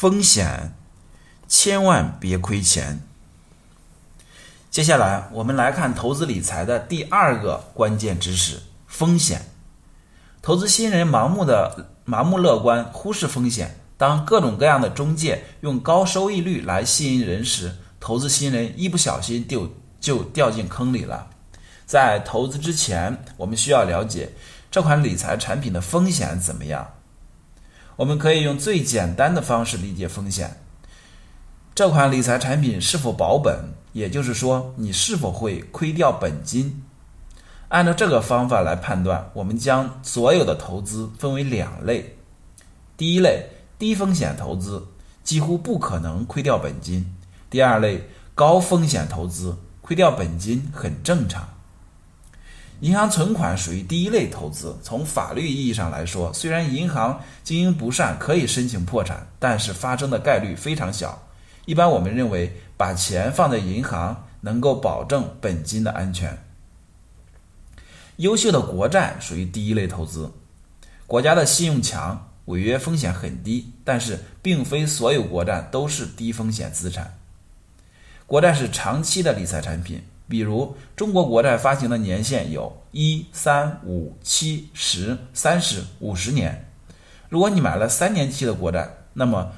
风险，千万别亏钱。接下来，我们来看投资理财的第二个关键知识：风险。投资新人盲目的盲目乐观，忽视风险。当各种各样的中介用高收益率来吸引人时，投资新人一不小心就就掉进坑里了。在投资之前，我们需要了解这款理财产品的风险怎么样。我们可以用最简单的方式理解风险：这款理财产品是否保本，也就是说，你是否会亏掉本金。按照这个方法来判断，我们将所有的投资分为两类。第一类，低风险投资，几乎不可能亏掉本金；第二类，高风险投资，亏掉本金很正常。银行存款属于第一类投资。从法律意义上来说，虽然银行经营不善可以申请破产，但是发生的概率非常小。一般我们认为，把钱放在银行能够保证本金的安全。优秀的国债属于第一类投资，国家的信用强，违约风险很低。但是，并非所有国债都是低风险资产。国债是长期的理财产品。比如，中国国债发行的年限有一、三、五、七、十、三十、五十年。如果你买了三年期的国债，那么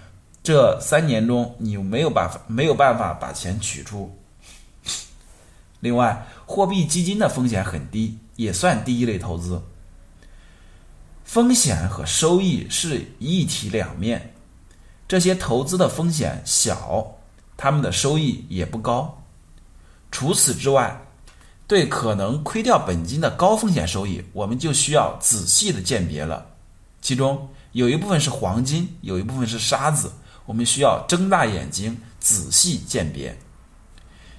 这三年中你没有办法没有办法把钱取出。另外，货币基金的风险很低，也算第一类投资。风险和收益是一体两面，这些投资的风险小，他们的收益也不高。除此之外，对可能亏掉本金的高风险收益，我们就需要仔细的鉴别了。其中有一部分是黄金，有一部分是沙子，我们需要睁大眼睛仔细鉴别。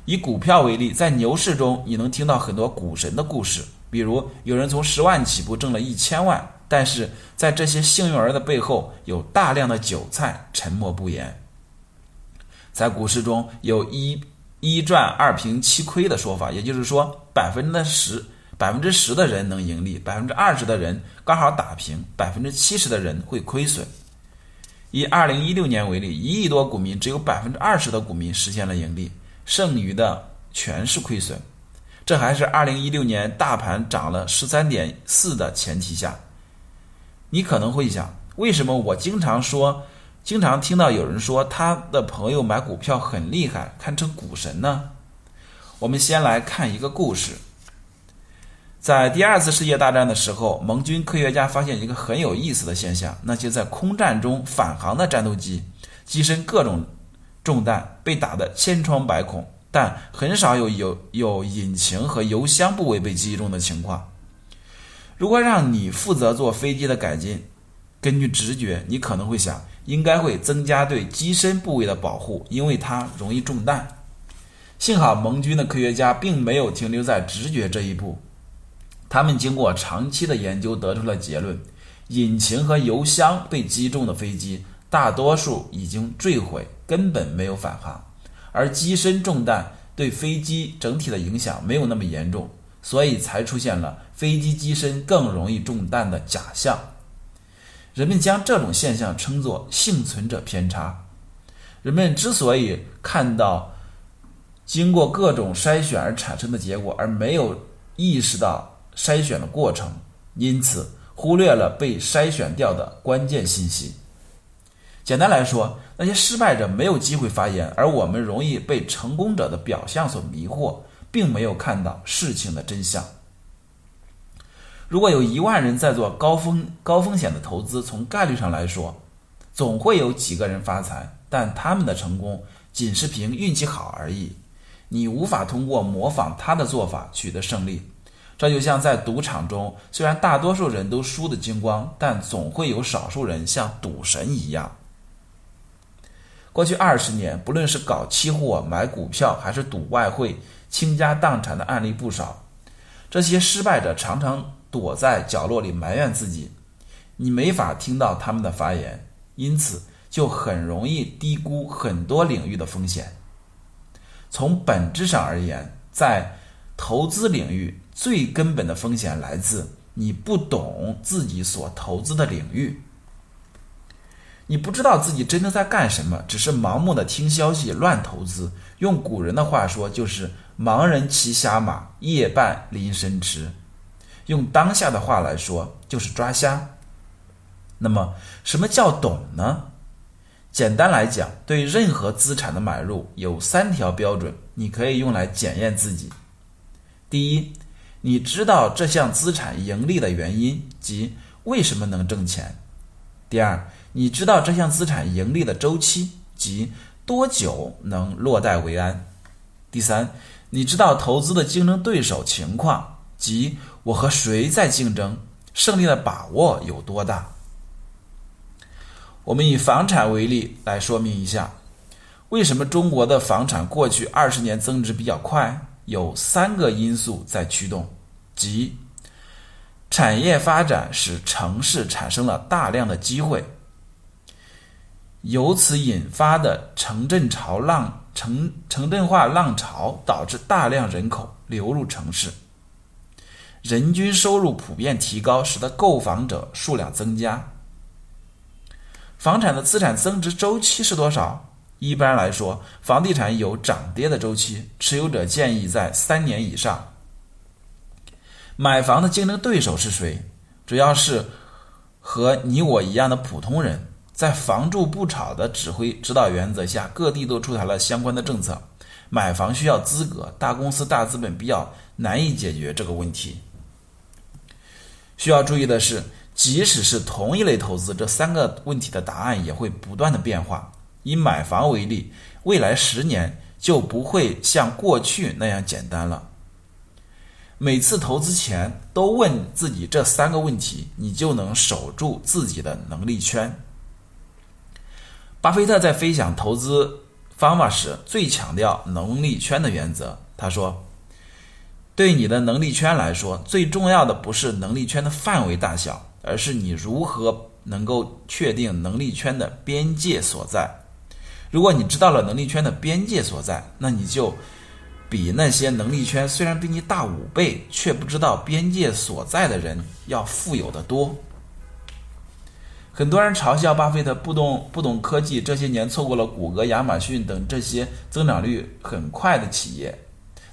以股票为例，在牛市中，你能听到很多股神的故事，比如有人从十万起步挣了一千万，但是在这些幸运儿的背后，有大量的韭菜沉默不言。在股市中有一。一赚二平七亏的说法，也就是说，百分之十百分之十的人能盈利，百分之二十的人刚好打平，百分之七十的人会亏损。以二零一六年为例，一亿多股民只有百分之二十的股民实现了盈利，剩余的全是亏损。这还是二零一六年大盘涨了十三点四的前提下。你可能会想，为什么我经常说？经常听到有人说他的朋友买股票很厉害，堪称股神呢。我们先来看一个故事。在第二次世界大战的时候，盟军科学家发现一个很有意思的现象：那些在空战中返航的战斗机，机身各种中弹，被打得千疮百孔，但很少有有有引擎和油箱部位被击中的情况。如果让你负责做飞机的改进，根据直觉，你可能会想。应该会增加对机身部位的保护，因为它容易中弹。幸好盟军的科学家并没有停留在直觉这一步，他们经过长期的研究得出了结论：引擎和油箱被击中的飞机大多数已经坠毁，根本没有返航；而机身中弹对飞机整体的影响没有那么严重，所以才出现了飞机机身更容易中弹的假象。人们将这种现象称作幸存者偏差。人们之所以看到经过各种筛选而产生的结果，而没有意识到筛选的过程，因此忽略了被筛选掉的关键信息。简单来说，那些失败者没有机会发言，而我们容易被成功者的表象所迷惑，并没有看到事情的真相。如果有一万人在做高风高风险的投资，从概率上来说，总会有几个人发财，但他们的成功仅是凭运气好而已。你无法通过模仿他的做法取得胜利。这就像在赌场中，虽然大多数人都输得精光，但总会有少数人像赌神一样。过去二十年，不论是搞期货、买股票，还是赌外汇，倾家荡产的案例不少。这些失败者常常。躲在角落里埋怨自己，你没法听到他们的发言，因此就很容易低估很多领域的风险。从本质上而言，在投资领域最根本的风险来自你不懂自己所投资的领域。你不知道自己真的在干什么，只是盲目的听消息、乱投资。用古人的话说，就是“盲人骑瞎马，夜半临深池”。用当下的话来说，就是抓瞎。那么，什么叫懂呢？简单来讲，对任何资产的买入有三条标准，你可以用来检验自己。第一，你知道这项资产盈利的原因及为什么能挣钱；第二，你知道这项资产盈利的周期及多久能落袋为安；第三，你知道投资的竞争对手情况即我和谁在竞争，胜利的把握有多大。我们以房产为例来说明一下，为什么中国的房产过去二十年增值比较快？有三个因素在驱动，即产业发展使城市产生了大量的机会，由此引发的城镇潮浪、城城镇化浪潮导致大量人口流入城市，人均收入普遍提高，使得购房者数量增加。房产的资产增值周期是多少？一般来说，房地产有涨跌的周期，持有者建议在三年以上。买房的竞争对手是谁？主要是和你我一样的普通人。在“房住不炒”的指挥指导原则下，各地都出台了相关的政策。买房需要资格，大公司、大资本比较难以解决这个问题。需要注意的是，即使是同一类投资，这三个问题的答案也会不断的变化。以买房为例，未来十年就不会像过去那样简单了。每次投资前都问自己这三个问题，你就能守住自己的能力圈。巴菲特在分享投资方法时，最强调能力圈的原则。他说：“对你的能力圈来说，最重要的不是能力圈的范围大小，而是你如何能够确定能力圈的边界所在。”如果你知道了能力圈的边界所在，那你就比那些能力圈虽然比你大五倍却不知道边界所在的人要富有的多。很多人嘲笑巴菲特不懂不懂科技，这些年错过了谷歌、亚马逊等这些增长率很快的企业，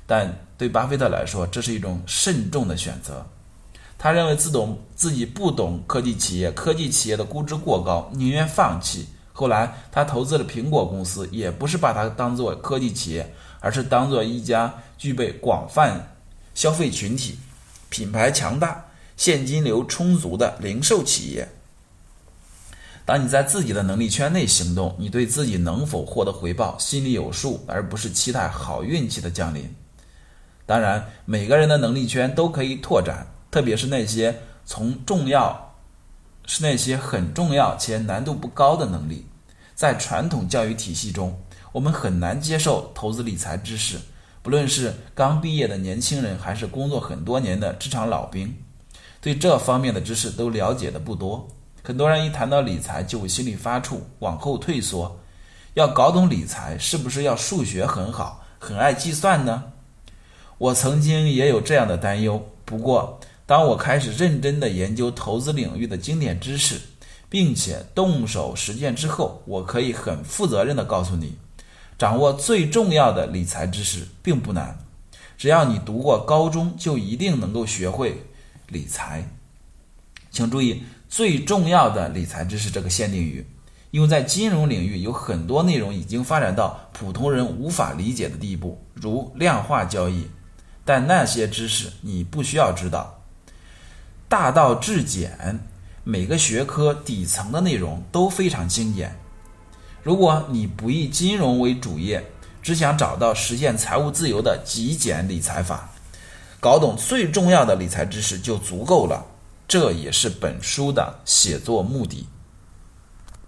但对巴菲特来说，这是一种慎重的选择。他认为自懂自己不懂科技企业，科技企业的估值过高，宁愿放弃。后来，他投资了苹果公司，也不是把它当做科技企业，而是当做一家具备广泛消费群体、品牌强大、现金流充足的零售企业。当你在自己的能力圈内行动，你对自己能否获得回报心里有数，而不是期待好运气的降临。当然，每个人的能力圈都可以拓展，特别是那些从重要，是那些很重要且难度不高的能力。在传统教育体系中，我们很难接受投资理财知识，不论是刚毕业的年轻人，还是工作很多年的职场老兵，对这方面的知识都了解的不多。很多人一谈到理财就会心里发怵，往后退缩。要搞懂理财，是不是要数学很好，很爱计算呢？我曾经也有这样的担忧。不过，当我开始认真的研究投资领域的经典知识，并且动手实践之后，我可以很负责任的告诉你，掌握最重要的理财知识并不难，只要你读过高中，就一定能够学会理财。请注意，最重要的理财知识这个限定语，因为在金融领域有很多内容已经发展到普通人无法理解的地步，如量化交易，但那些知识你不需要知道，大道至简。每个学科底层的内容都非常精简。如果你不以金融为主业，只想找到实现财务自由的极简理财法，搞懂最重要的理财知识就足够了。这也是本书的写作目的。